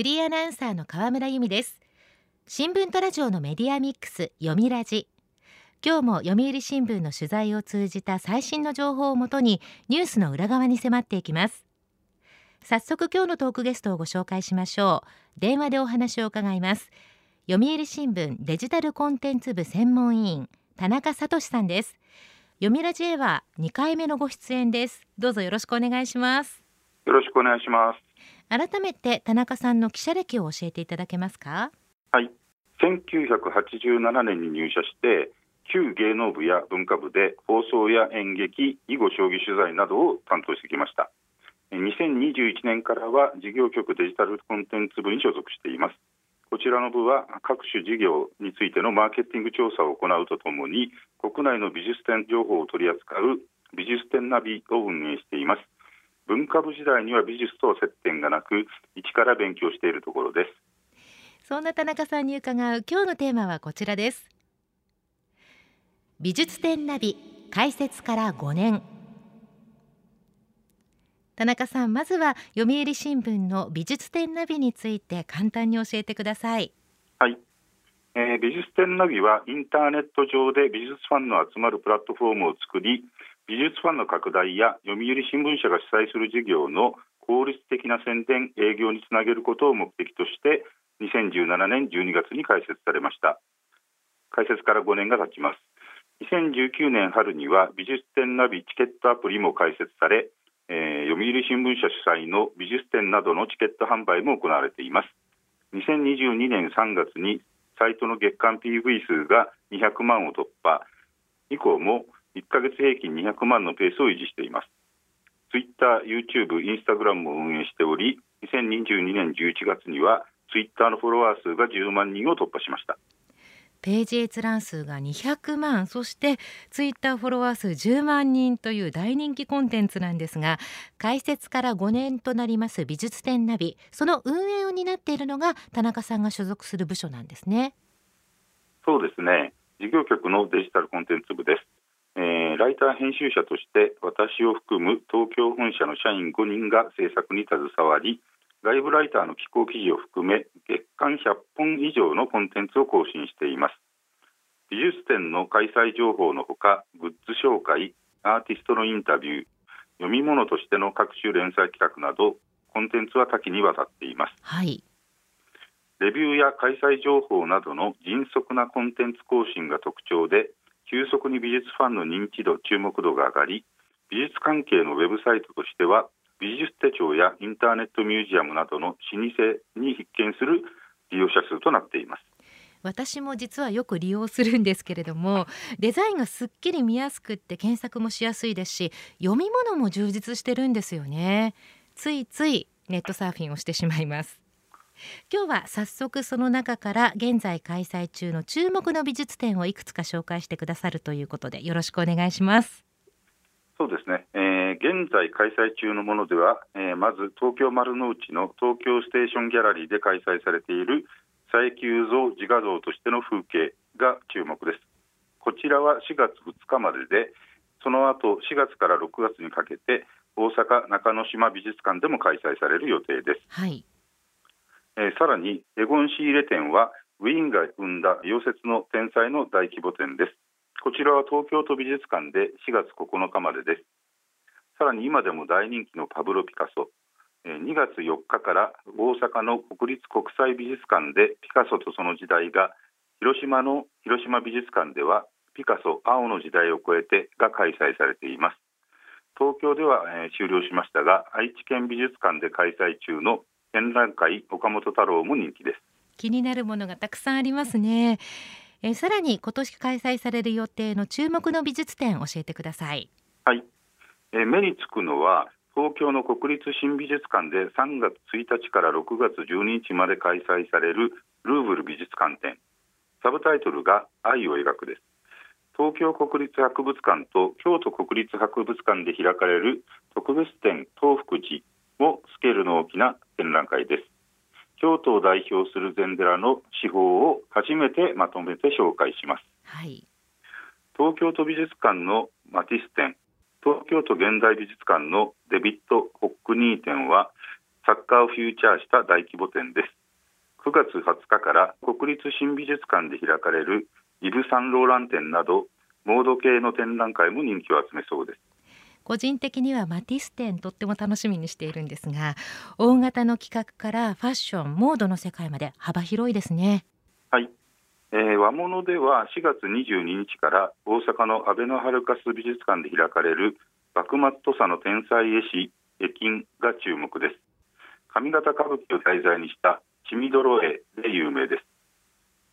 フリーアナウンサーの河村由美です。新聞とラジオのメディアミックス読みラジ。今日も読売新聞の取材を通じた最新の情報をもとにニュースの裏側に迫っていきます。早速今日のトークゲストをご紹介しましょう。電話でお話を伺います。読売新聞デジタルコンテンツ部専門委員田中聡さんです。読みラジへは2回目のご出演です。どうぞよろしくお願いします。よろしくお願いします。改めて田中さんの記者歴を教えていただけますか？はい。1987年に入社して旧芸能部や文化部で放送や演劇囲碁将棋取材などを担当してきました。2021年からは事業局デジタルコンテンツ部に所属しています。こちらの部は各種事業についてのマーケティング調査を行うとともに国内の美術展情報を取り扱う美術展ナビを運営しています。文化部時代には美術と接点がなく一から勉強しているところです。そんな田中さんに伺う今日のテーマはこちらです。美術展ナビ開設から5年。田中さんまずは読売新聞の美術展ナビについて簡単に教えてください。はい、えー、美術展ナビはインターネット上で美術ファンの集まるプラットフォームを作り美術ファンの拡大や読売新聞社が主催する事業の効率的な宣伝営業につなげることを目的として2017年12月に開設されました。開設から5年が経ちます。2019年春には美術展ナビチケットアプリも開設されえー、読売新聞社主催の美術展などのチケット販売も行われています。2022年3月にサイトの月間 PV 数が200万を突破。以降も1ヶ月平均200万のペースを維持しています。Twitter、YouTube、Instagram も運営しており2022年11月には Twitter のフォロワー数が10万人を突破しました。ページ閲覧数が200万そしてツイッターフォロワー数10万人という大人気コンテンツなんですが開設から5年となります美術展ナビその運営を担っているのが田中さんが所属する部署なんですね。そうですね。事業局のデジタルコンテンツ部です、えー、ライター編集者として私を含む東京本社の社員5人が制作に携わり外部ライターの寄稿記事を含め月間100本以上のコンテンツを更新しています。美術展の開催情報のほかグッズ紹介アーティストのインタビュー読み物としての各種連載企画などコンテンツは多岐にわたっています、はい、レビューや開催情報などの迅速なコンテンツ更新が特徴で急速に美術ファンの認知度注目度が上がり美術関係のウェブサイトとしては美術手帳やインターネットミュージアムなどの老舗に必見する利用者数となっています。私も実はよく利用するんですけれどもデザインがすっきり見やすくって検索もしやすいですし読み物も充実してるんですよね。ついついネットサーフィンをしてしまいます。今日は早速その中から現在開催中の注目の美術展をいくつか紹介してくださるということでよろしくお願いします。そうですね、えー、現在開催中のものでは、えー、まず東京丸の内の東京ステーションギャラリーで開催されている佐伯雄三自画像としての風景が注目です。こちらは4月2日まででその後4月から6月にかけて大阪中之島美術館でも開催される予定です、はい、えー、さらにエゴン仕入れ展はウィーンが生んだ溶接の天才の大規模展です。こちらは東京都美術館で4月9日までです。さらに今でも大人気のパブロ・ピカソ。2月4日から大阪の国立国際美術館でピカソとその時代が広島の広島美術館ではピカソ青の時代を超えてが開催されています。東京では、えー、終了しましたが愛知県美術館で開催中の展覧会岡本太郎も人気です。気になるものがたくさんありますね。えー、さらに今年開催される予定の注目の美術展教えてください。はい、えー、目につくのは東京の国立新美術館で3月1日から6月12日まで開催されるルーブル美術館展。サブタイトルが愛を描くです。東京国立博物館と京都国立博物館で開かれる特別展東福寺もスケールの大きな展覧会です。京都を代表する禅寺の手法を初めてまとめて紹介します、はい、東京都美術館のマティス展東京都現代美術館のデビッド・ホックニー展は作家をフューチャーした大規模展です。9月20日から国立新美術館で開かれるイブ・サンローラン展などモード系の展覧会も人気を集めそうです個人的にはマティス展とっても楽しみにしているんですが大型の企画からファッションモードの世界まで幅広いですね。はい、えー、和物では4月22日から大阪のアベノハルカス美術館で開かれる幕末土佐の天才絵師絵金が注目です。上方歌舞伎を題材にした血みどろ絵で有名です。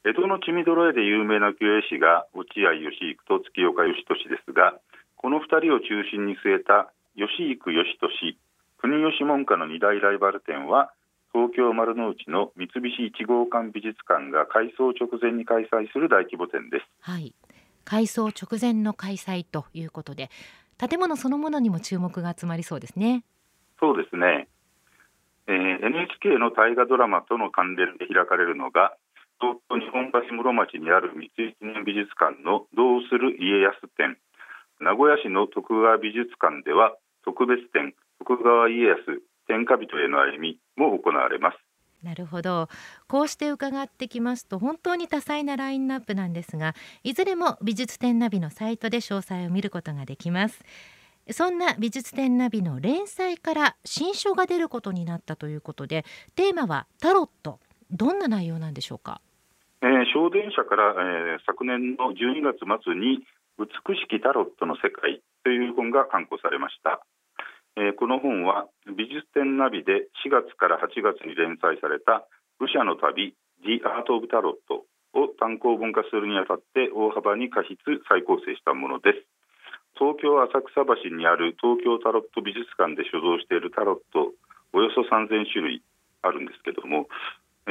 江戸の血みどろ絵で有名な清絵師が落合義育と月岡義俊ですがこの2人を中心に据えた義育義俊国吉門下の2大ライバル展は東京丸の内の三菱一号館美術館が改装直前に開催する大規模展です。はい、改装直前の開催ということで、建物そのものにも注目が集まりそうですね。そうですね。えー、NHK の大河ドラマとの関連で開かれるのが東京日本橋室町にある三井記念美術館のどうする家康展名古屋市の徳川美術館では特別展徳川家康天下人への歩みも行われます。なるほど。こうして伺ってきますと本当に多彩なラインナップなんですがいずれも美術展ナビのサイトで詳細を見ることができます。そんな美術展ナビの連載から新書が出ることになったということでテーマはタロット。どんな内容なんでしょうか、えー、小電車から、えー、昨年の12月末に美しきタロットの世界という本が刊行されました。えー、この本は美術展ナビで4月から8月に連載された武者の旅 The Art of Tarot を単行本化するにあたって大幅に過失再構成したものです。東京浅草橋にある東京タロット美術館で所蔵しているタロットおよそ3000種類あるんですけども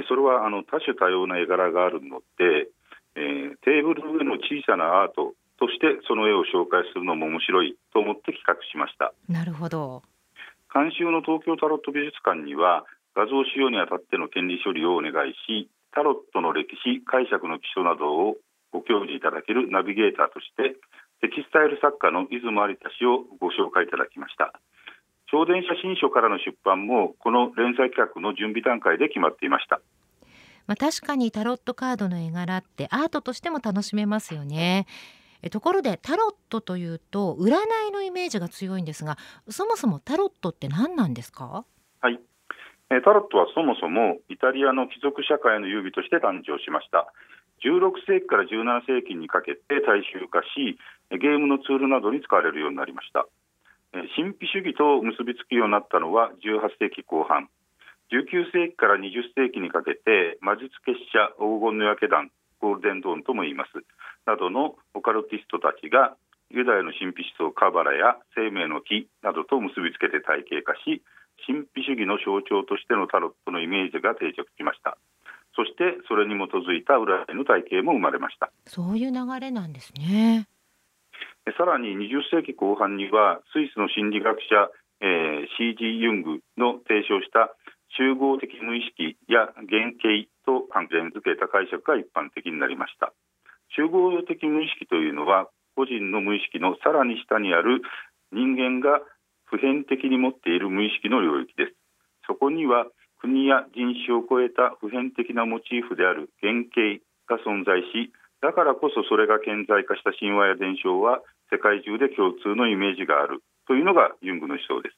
それはあの多種多様な絵柄があるので、えー、テーブルの上の小さなアートとしてその絵を紹介するのも面白いと思って企画しました。なるほど。監修の東京タロット美術館には画像使用にあたっての権利処理をお願いしタロットの歴史解釈の基礎などをご教示いただけるナビゲーターとしてテキスタイル作家の出雲有田氏をご紹介いただきました。超電写真書からの出版もこの連載企画の準備段階で決まっていました。まあ、確かにタロットカードの絵柄ってアートとしても楽しめますよねえところでタロットというと占いのイメージが強いんですがそもそもタロットって何なんですか？はい。えタロットはそもそもイタリアの貴族社会の遊戯として誕生しました。16世紀から17世紀にかけて大衆化しゲームのツールなどに使われるようになりました。神秘主義と結びつくようになったのは18世紀後半。19世紀から20世紀にかけて魔術結社黄金の焼け団ゴールデンドーンとも言います。などのオカルティストたちがユダヤの神秘思想カバラや生命の木などと結びつけて体系化し神秘主義の象徴としてのタロットのイメージが定着しました。そしてそれに基づいた占いの体系も生まれました。そういう流れなんですね。さらに20世紀後半にはスイスの心理学者、えー、C.G. ユングの提唱した集合的無意識や原型と関連づけた解釈が一般的になりました集合的無意識というのは個人の無意識のさらに下にある人間が普遍的に持っている無意識の領域です。そこには国や人種を超えた普遍的なモチーフである原型が存在しだからこそそれが顕在化した神話や伝承は世界中で共通のイメージがあるというのがユングの思想です。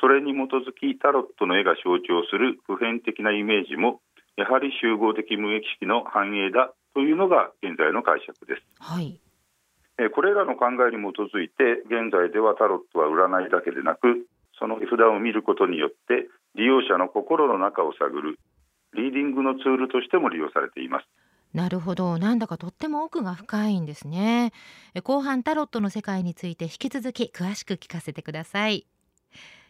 それに基づきタロットの絵が象徴する普遍的なイメージもやはり集合的無意識の反映だというのが現在の解釈です。はい。これらの考えに基づいて現在ではタロットは占いだけでなくその札を見ることによって利用者の心の中を探るリーディングのツールとしても利用されています。なるほどなんだかとっても奥が深いんですね後半タロットの世界について引き続き詳しく聞かせてください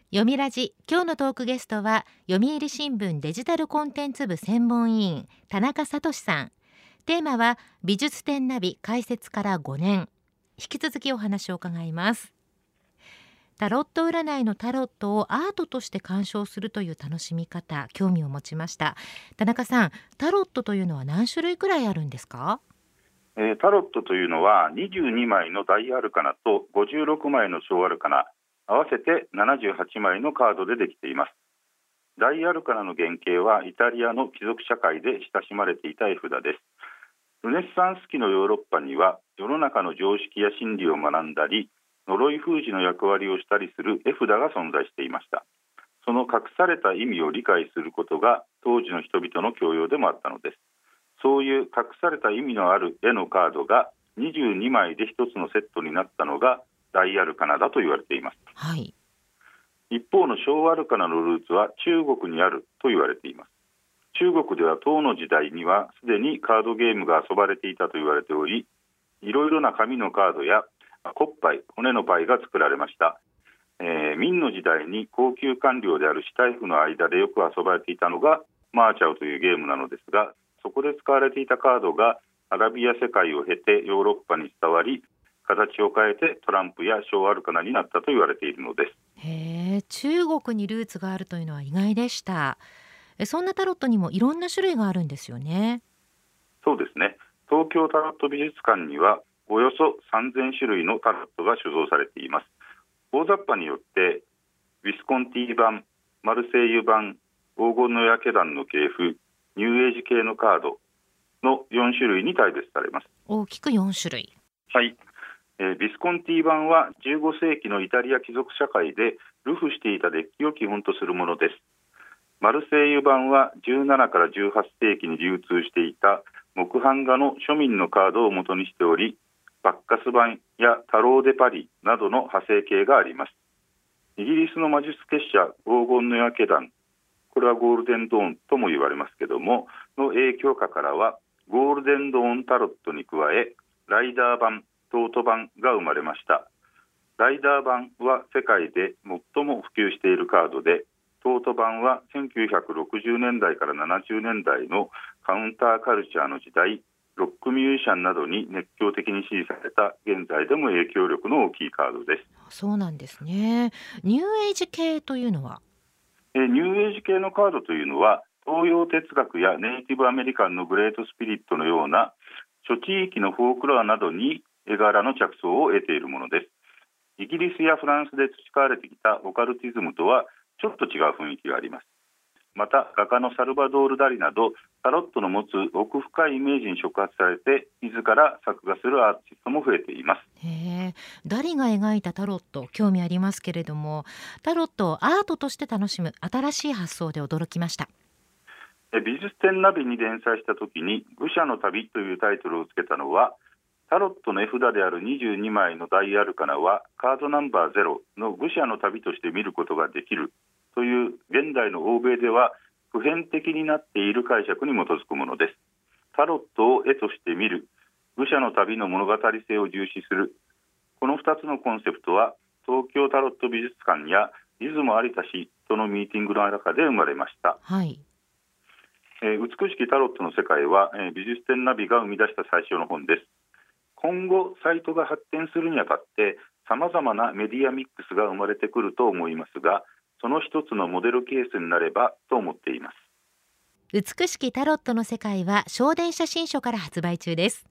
読みラジ今日のトークゲストは読売新聞デジタルコンテンツ部専門委員田中聡さんテーマは美術展ナビ開設から5年。引き続きお話を伺います。タロット占いのタロットをアートとして鑑賞するという楽しみ方興味を持ちました。田中さんタロットというのは何種類くらいあるんですか？えー、タロットというのは22枚の大アルカナと56枚の小アルカナ合わせて78枚のカードでできています。大アルカナの原型はイタリアの貴族社会で親しまれていた絵札です。ルネッサンス期のヨーロッパには世の中の常識や心理を学んだり呪い封じの役割をしたりする絵札が存在していました。その隠された意味を理解することが当時の人々の教養でもあったのです。そういう隠された意味のある絵のカードが22枚で1つのセットになったのがダイアルカナだと言われています、はい、一方の小アルカナのルーツは中国にあると言われています中国では唐の時代にはすでにカードゲームが遊ばれていたと言われておりいろいろな紙のカードや骨牌骨の牌が作られました、えー、明の時代に高級官僚であるシュタイフの間でよく遊ばれていたのがマーチャオというゲームなのですがそこで使われていたカードがアラビア世界を経てヨーロッパに伝わり形を変えてトランプや小アルカナになったと言われているのです。へえ中国にルーツがあるというのは意外でした。そんなタロットにもいろんな種類があるんですよね。そうですね。東京タロット美術館にはおよそ3000種類のタロットが所蔵されています。大雑把によってウィスコンティ版マルセイユ版黄金の焼け団の系譜ニューエイジ系のカードの4種類に大別されます。大きく4種類。はい、えー、ビスコンティ版は15世紀のイタリア貴族社会でルフしていたデッキを基本とするものですマルセイユ版は17から18世紀に流通していた木版画の庶民のカードを元にしておりバッカス版やタロー・デ・パリなどの派生形があります。イギリスの魔術結社黄金の焼け団これはゴールデンドーンとも言われますけどもの影響下からはゴールデンドーンタロットに加えライダー版トート版が生まれました。ライダー版は世界で最も普及しているカードでトート版は1960年代から70年代のカウンターカルチャーの時代ロックミュージシャンなどに熱狂的に支持された現在でも影響力の大きいカードです。そうなんですね。ニューエイジ系というのは？えニューエイジ系のカードというのは東洋哲学やネイティブアメリカンのグレートスピリットのような諸地域のフォークロアなどに絵柄の着想を得ているものです。イギリスやフランスで培われてきたオカルティズムとはちょっと違う雰囲気があります。また画家のサルバドール・ダリなどタロットの持つ奥深いイメージに触発されて自ら作画するアーティストも増えています。へダリが描いたタロット興味ありますけれどもタロットをアートとして楽しむ新しい発想で驚きました。美術展ナビに連載した時に「愚者の旅」というタイトルをつけたのはタロットの絵札である22枚のダイアルカナはカードナンバー0の愚者の旅として見ることができるという現代の欧米では普遍的になっている解釈に基づくものです。タロットを絵として見る。愚者の旅の物語性を重視する。この2つのコンセプトは東京タロット美術館や出雲有田氏とのミーティングの中で生まれました、はい。えー、美しきタロットの世界は、えー、美術展ナビが生み出した最初の本です。今後サイトが発展するにあたってさまざまなメディアミックスが生まれてくると思いますがその一つのモデルケースになればと思っています。美しきタロットの世界は小電写真書から発売中です。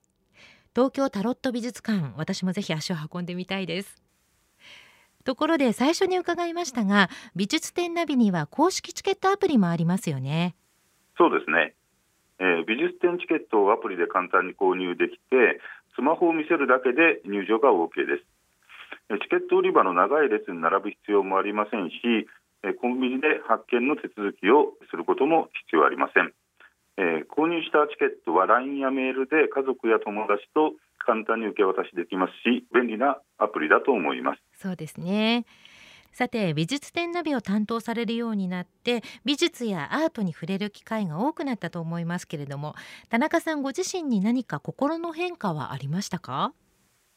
東京タロット美術館私もぜひ足を運んでみたいです。ところで最初に伺いましたが美術展ナビには公式チケットアプリもありますよね。そうですね、えー、美術展チケットをアプリで簡単に購入できてスマホを見せるだけで入場が OK ですチケット売り場の長い列に並ぶ必要もありませんしコンビニで発券の手続きをすることも必要ありません、えー、購入したチケットは LINE やメールで家族や友達と簡単に受け渡しできますし便利なアプリだと思います。そうですね。さて美術展ナビを担当されるようになって美術やアートに触れる機会が多くなったと思いますけれども田中さんご自身に何か心の変化はありましたか？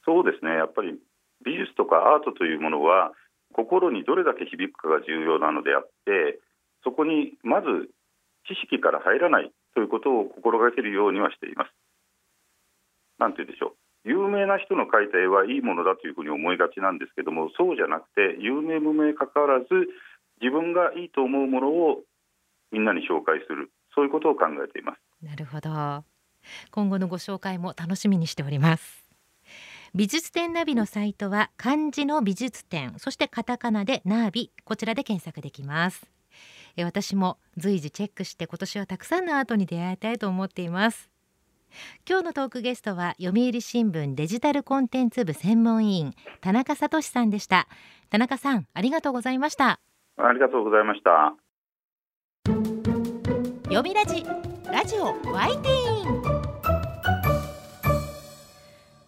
そうですね。やっぱり美術とかアートというものは心にどれだけ響くかが重要なのであってそこにまず知識から入らないということを心がけるようにはしています。なんて言うでしょう。有名な人の描いた絵はいいものだというふうに思いがちなんですけどもそうじゃなくて有名無名かかわらず自分がいいと思うものをみんなに紹介する。そういうことを考えています。なるほど。今後のご紹介も楽しみにしております。美術展ナビのサイトは漢字の美術展そしてカタカナでナビこちらで検索できます。え私も随時チェックして今年はたくさんのアートに出会いたいと思っています。今日のトークゲストは読売新聞デジタルコンテンツ部専門委員田中聡さんでした。田中さんありがとうございました。ありがとうございました。読みラジラジオワイティーン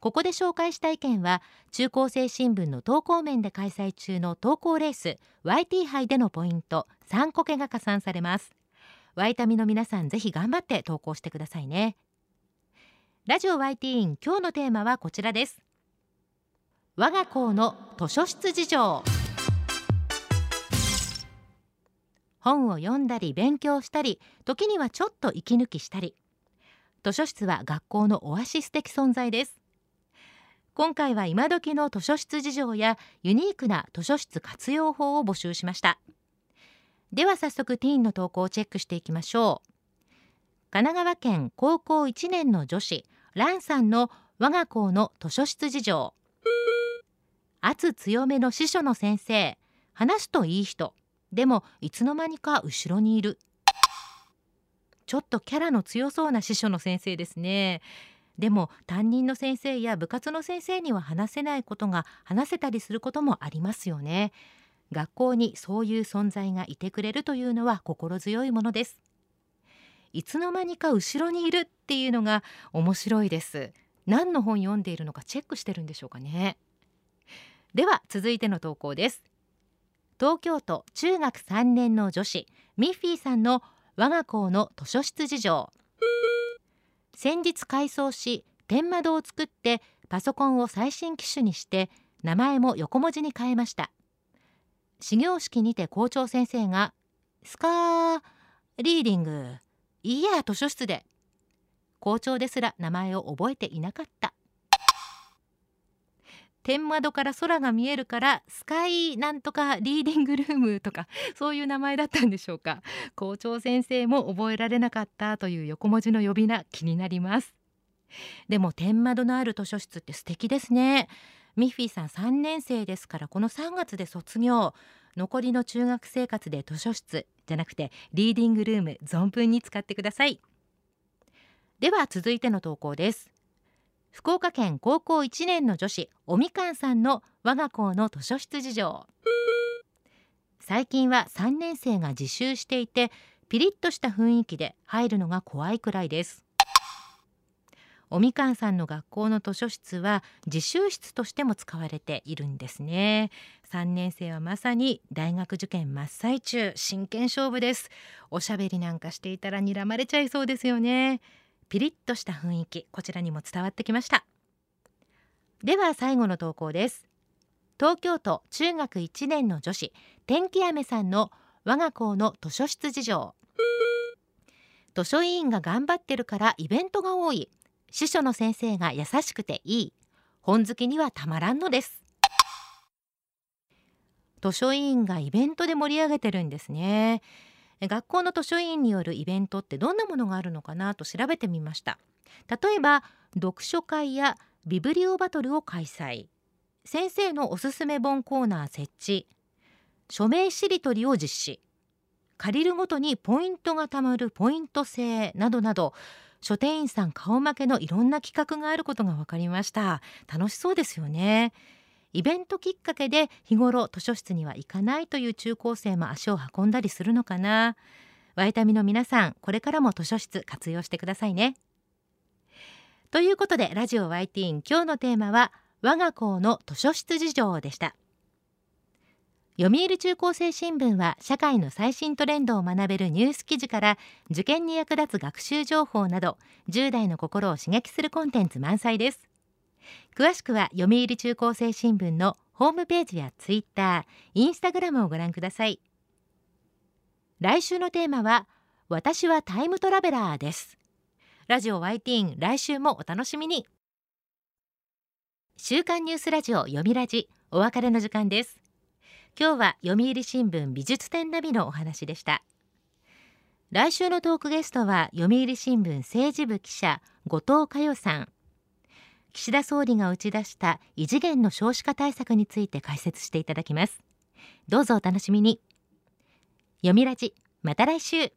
ここで紹介した意見は中高生新聞の投稿面で開催中の投稿レース YT 杯でのポイント3個けが加算されます。ワイタミの皆さんぜひ頑張って投稿してくださいね。ラジオ YT ン今日のテーマはこちらです。我が校の図書室事情。本を読んだり勉強したり時にはちょっと息抜きしたり。図書室は学校のオアシス的存在です。今回は今時の図書室事情やユニークな図書室活用法を募集しました。では早速ティーンの投稿をチェックしていきましょう。神奈川県高校1年の女子ランさんの我が校の図書室事情。圧強めの司書の先生。話すといい人。でもいつの間にか後ろにいる。ちょっとキャラの強そうな司書の先生ですね。でも担任の先生や部活の先生には話せないことが話せたりすることもありますよね。学校にそういう存在がいてくれるというのは心強いものです。いつの間にか後ろにいるっていうのが面白いです。何の本読んでいるのかチェックしてるんでしょうかね。では続いての投稿です。東京都中学3年の女子ミッフィーさんの我が校の図書室事情。先日改装し天窓を作ってパソコンを最新機種にして名前も横文字に変えました。始業式にて校長先生がスカーリーディングいいや図書室で。校長ですら名前を覚えていなかった。天窓から空が見えるからスカイなんとかリーディングルームとか そういう名前だったんでしょうか。校長先生も覚えられなかったという横文字の呼び名気になります。でも天窓のある図書室って素敵ですね。ミッフィーさん3年生ですからこの3月で卒業。残りの中学生活で図書室じゃなくてリーディングルーム存分に使ってください。では続いての投稿です。福岡県高校1年の女子おみかんさんの我が校の図書室事情。最近は3年生が自習していてピリッとした雰囲気で入るのが怖いくらいです。おみかんさんの学校の図書室は自習室としても使われているんですね。3年生はまさに大学受験真っ最中真剣勝負です。おしゃべりなんかしていたら睨まれちゃいそうですよね。ピリッとした雰囲気こちらにも伝わってきました。では最後の投稿です。東京都中学1年の女子天気雨さんの我が校の図書室事情。図書委員が頑張ってるからイベントが多い。司書の先生が優しくていい。本好きにはたまらんのです。図書委員がイベントで盛り上げてるんですね。学校の図書委員によるイベントってどんなものがあるのかなと調べてみました。例えば読書会やビブリオバトルを開催。先生のおすすめ本コーナー設置。署名しりとりを実施。借りるごとにポイントが貯まるポイント制などなど書店員さん顔負けのいろんな企画があることが分かりました。楽しそうですよね。イベントきっかけで日頃図書室には行かないという中高生も足を運んだりするのかな。ワイタミの皆さんこれからも図書室活用してくださいね。ということでラジオワイティーン今日のテーマは我が校の図書室事情でした。読売中高生新聞は社会の最新トレンドを学べるニュース記事から受験に役立つ学習情報など10代の心を刺激するコンテンツ満載です。詳しくは読売中高生新聞のホームページやツイッター、インスタグラムをご覧ください。来週のテーマは私はタイムトラベラーです。ラジオワイティーン来週もお楽しみに。週刊ニュースラジオ読みラジお別れの時間です。今日は読売新聞美術展ナビのお話でした。来週のトークゲストは読売新聞政治部記者後藤佳代さん。岸田総理が打ち出した異次元の少子化対策について解説していただきます。どうぞお楽しみに。読みラジまた来週。